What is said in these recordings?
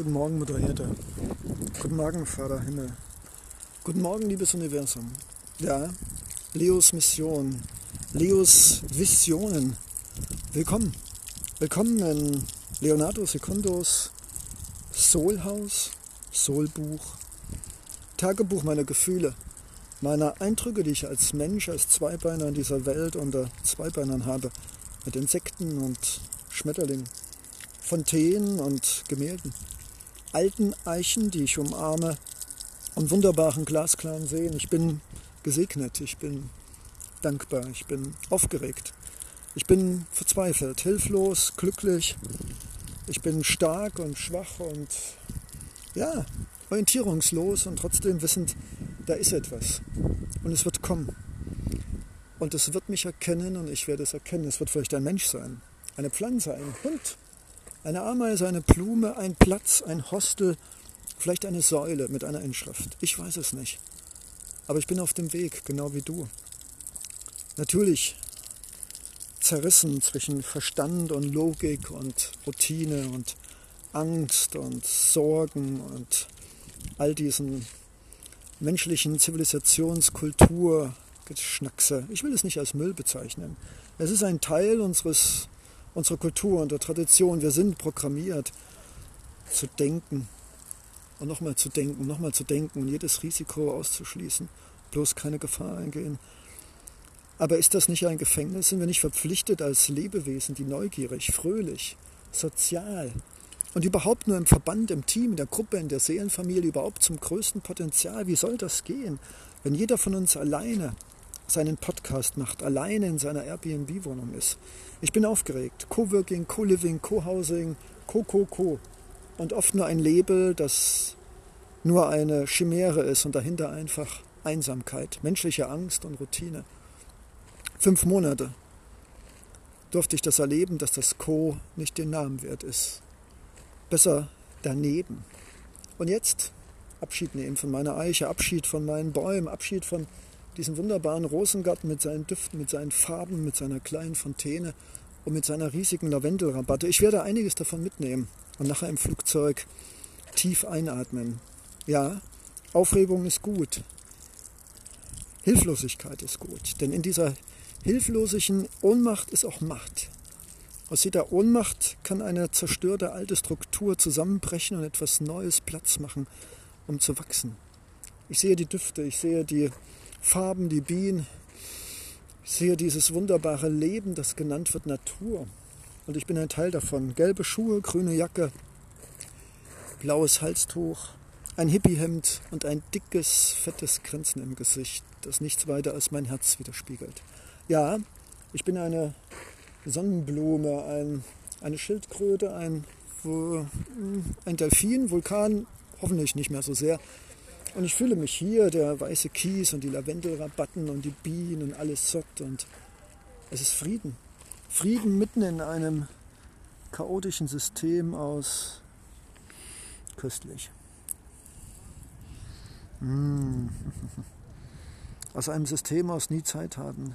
Guten Morgen, Mutter Erde. Guten Morgen, Vater Himmel. Guten Morgen, liebes Universum. Ja, Leos Mission, Leos Visionen. Willkommen. Willkommen in Leonardo Secundos Soulhaus, Soulbuch, Tagebuch meiner Gefühle, meiner Eindrücke, die ich als Mensch, als Zweibeiner in dieser Welt unter Zweibeinern habe, mit Insekten und Schmetterlingen, Fontänen und Gemälden alten Eichen, die ich umarme, und wunderbaren glasklaren Seen. Ich bin gesegnet, ich bin dankbar, ich bin aufgeregt, ich bin verzweifelt, hilflos, glücklich, ich bin stark und schwach und ja, orientierungslos und trotzdem wissend, da ist etwas und es wird kommen. Und es wird mich erkennen und ich werde es erkennen. Es wird vielleicht ein Mensch sein, eine Pflanze, ein Hund, eine Ameise, eine Blume, ein Platz, ein Hostel, vielleicht eine Säule mit einer Inschrift. Ich weiß es nicht. Aber ich bin auf dem Weg, genau wie du. Natürlich zerrissen zwischen Verstand und Logik und Routine und Angst und Sorgen und all diesen menschlichen Zivilisationskultur Geschnackse. Ich will es nicht als Müll bezeichnen. Es ist ein Teil unseres unserer Kultur und der Tradition. Wir sind programmiert zu denken und nochmal zu denken, nochmal zu denken und jedes Risiko auszuschließen, bloß keine Gefahr eingehen. Aber ist das nicht ein Gefängnis? Sind wir nicht verpflichtet als Lebewesen, die neugierig, fröhlich, sozial und überhaupt nur im Verband, im Team, in der Gruppe, in der Seelenfamilie überhaupt zum größten Potenzial? Wie soll das gehen, wenn jeder von uns alleine seinen Podcast macht, alleine in seiner Airbnb-Wohnung ist. Ich bin aufgeregt. Coworking, Co-Living, Co-Housing, Co-Co-Co. Und oft nur ein Label, das nur eine Chimäre ist und dahinter einfach Einsamkeit, menschliche Angst und Routine. Fünf Monate durfte ich das erleben, dass das Co nicht den Namen wert ist. Besser daneben. Und jetzt Abschied nehmen von meiner Eiche, Abschied von meinen Bäumen, Abschied von diesen wunderbaren Rosengarten mit seinen Düften, mit seinen Farben, mit seiner kleinen Fontäne und mit seiner riesigen Lavendelrabatte. Ich werde einiges davon mitnehmen und nachher im Flugzeug tief einatmen. Ja, Aufregung ist gut. Hilflosigkeit ist gut. Denn in dieser hilflosen Ohnmacht ist auch Macht. Aus jeder Ohnmacht kann eine zerstörte alte Struktur zusammenbrechen und etwas Neues Platz machen, um zu wachsen. Ich sehe die Düfte, ich sehe die Farben, die Bienen. Ich sehe dieses wunderbare Leben, das genannt wird Natur. Und ich bin ein Teil davon. Gelbe Schuhe, grüne Jacke, blaues Halstuch, ein Hippiehemd und ein dickes, fettes Grinsen im Gesicht, das nichts weiter als mein Herz widerspiegelt. Ja, ich bin eine Sonnenblume, ein, eine Schildkröte, ein, ein Delfin, Vulkan, hoffentlich nicht mehr so sehr, und ich fühle mich hier, der weiße Kies und die Lavendelrabatten und die Bienen und alles sockt und es ist Frieden. Frieden mitten in einem chaotischen System aus köstlich. Mm. Aus einem System aus nie Zeit hatten.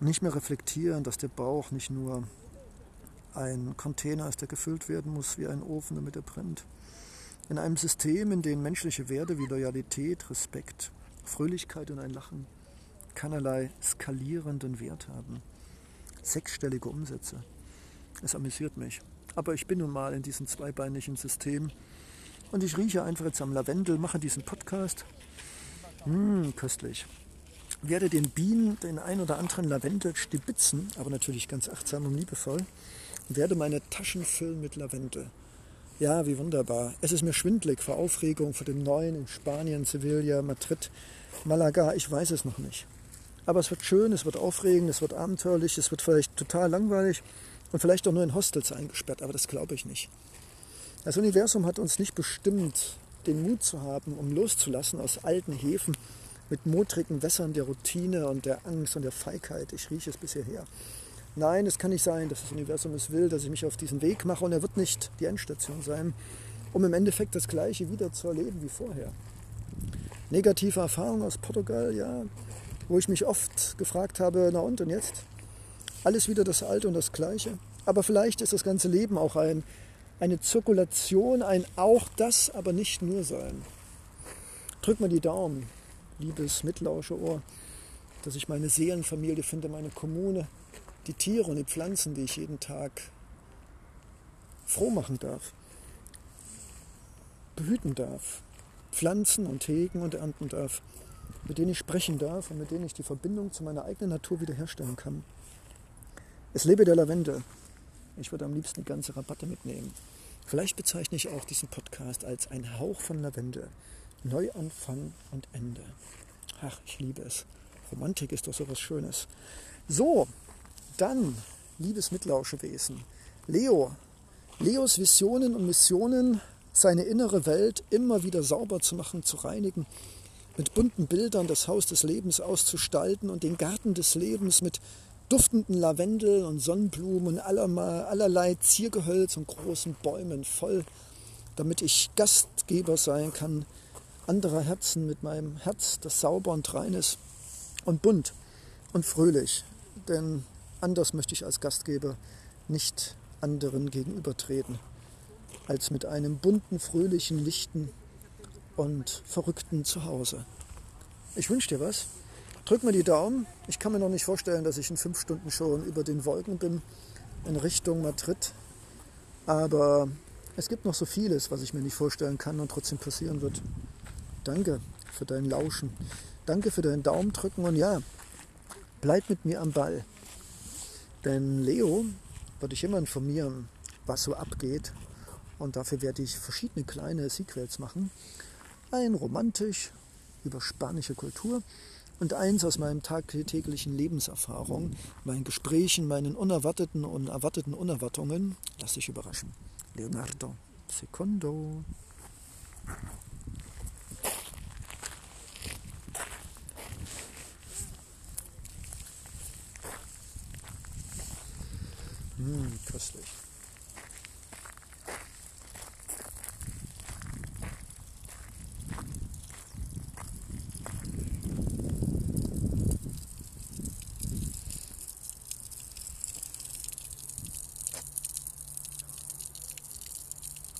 Nicht mehr reflektieren, dass der Bauch nicht nur ein Container ist, der gefüllt werden muss wie ein Ofen, damit er brennt. In einem System, in dem menschliche Werte wie Loyalität, Respekt, Fröhlichkeit und ein Lachen keinerlei skalierenden Wert haben. Sechsstellige Umsätze. Es amüsiert mich. Aber ich bin nun mal in diesem zweibeinigen System und ich rieche einfach jetzt am Lavendel, mache diesen Podcast. Mmh, köstlich. Werde den Bienen den ein oder anderen Lavendel stibitzen, aber natürlich ganz achtsam und liebevoll. Werde meine Taschen füllen mit Lavendel. Ja, wie wunderbar. Es ist mir schwindlig vor Aufregung vor dem Neuen in Spanien, Sevilla, Madrid, Malaga. Ich weiß es noch nicht. Aber es wird schön, es wird aufregend, es wird abenteuerlich, es wird vielleicht total langweilig und vielleicht auch nur in Hostels eingesperrt. Aber das glaube ich nicht. Das Universum hat uns nicht bestimmt, den Mut zu haben, um loszulassen aus alten Häfen mit modrigen Wässern der Routine und der Angst und der Feigheit. Ich rieche es bisher her. Nein, es kann nicht sein, dass das Universum es will, dass ich mich auf diesen Weg mache und er wird nicht die Endstation sein, um im Endeffekt das Gleiche wieder zu erleben wie vorher. Negative Erfahrungen aus Portugal, ja, wo ich mich oft gefragt habe, na und und jetzt? Alles wieder das Alte und das Gleiche. Aber vielleicht ist das ganze Leben auch ein eine Zirkulation, ein auch das, aber nicht nur sein. Drück mal die Daumen, liebes Mitlauscherohr, dass ich meine Seelenfamilie finde, meine Kommune, die Tiere und die Pflanzen, die ich jeden Tag froh machen darf, behüten darf, pflanzen und hegen und ernten darf, mit denen ich sprechen darf und mit denen ich die Verbindung zu meiner eigenen Natur wiederherstellen kann. Es lebe der Lavendel. Ich würde am liebsten die ganze Rabatte mitnehmen. Vielleicht bezeichne ich auch diesen Podcast als ein Hauch von Lavendel. Neuanfang und Ende. Ach, ich liebe es. Romantik ist doch so was Schönes. So, dann, liebes Mitlauschewesen. Leo. Leos Visionen und Missionen, seine innere Welt immer wieder sauber zu machen, zu reinigen, mit bunten Bildern das Haus des Lebens auszustalten und den Garten des Lebens mit duftenden Lavendel und Sonnenblumen und allerlei Ziergehölz und großen Bäumen voll, damit ich Gastgeber sein kann anderer Herzen mit meinem Herz, das sauber und rein ist und bunt und fröhlich. Denn anders möchte ich als Gastgeber nicht anderen gegenübertreten, als mit einem bunten, fröhlichen, lichten und verrückten Zuhause. Ich wünsche dir was. Drück mir die Daumen. Ich kann mir noch nicht vorstellen, dass ich in fünf Stunden schon über den Wolken bin in Richtung Madrid. Aber es gibt noch so vieles, was ich mir nicht vorstellen kann und trotzdem passieren wird. Danke für dein Lauschen. Danke für deinen Daumendrücken und ja, bleib mit mir am Ball. Denn Leo wird dich immer informieren, was so abgeht. Und dafür werde ich verschiedene kleine Sequels machen. Ein romantisch über spanische Kultur und eins aus meinem tagtäglichen Lebenserfahrung, meinen Gesprächen, meinen unerwarteten und erwarteten Unerwartungen. Lass dich überraschen. Leonardo Secondo. Mmh, köstlich.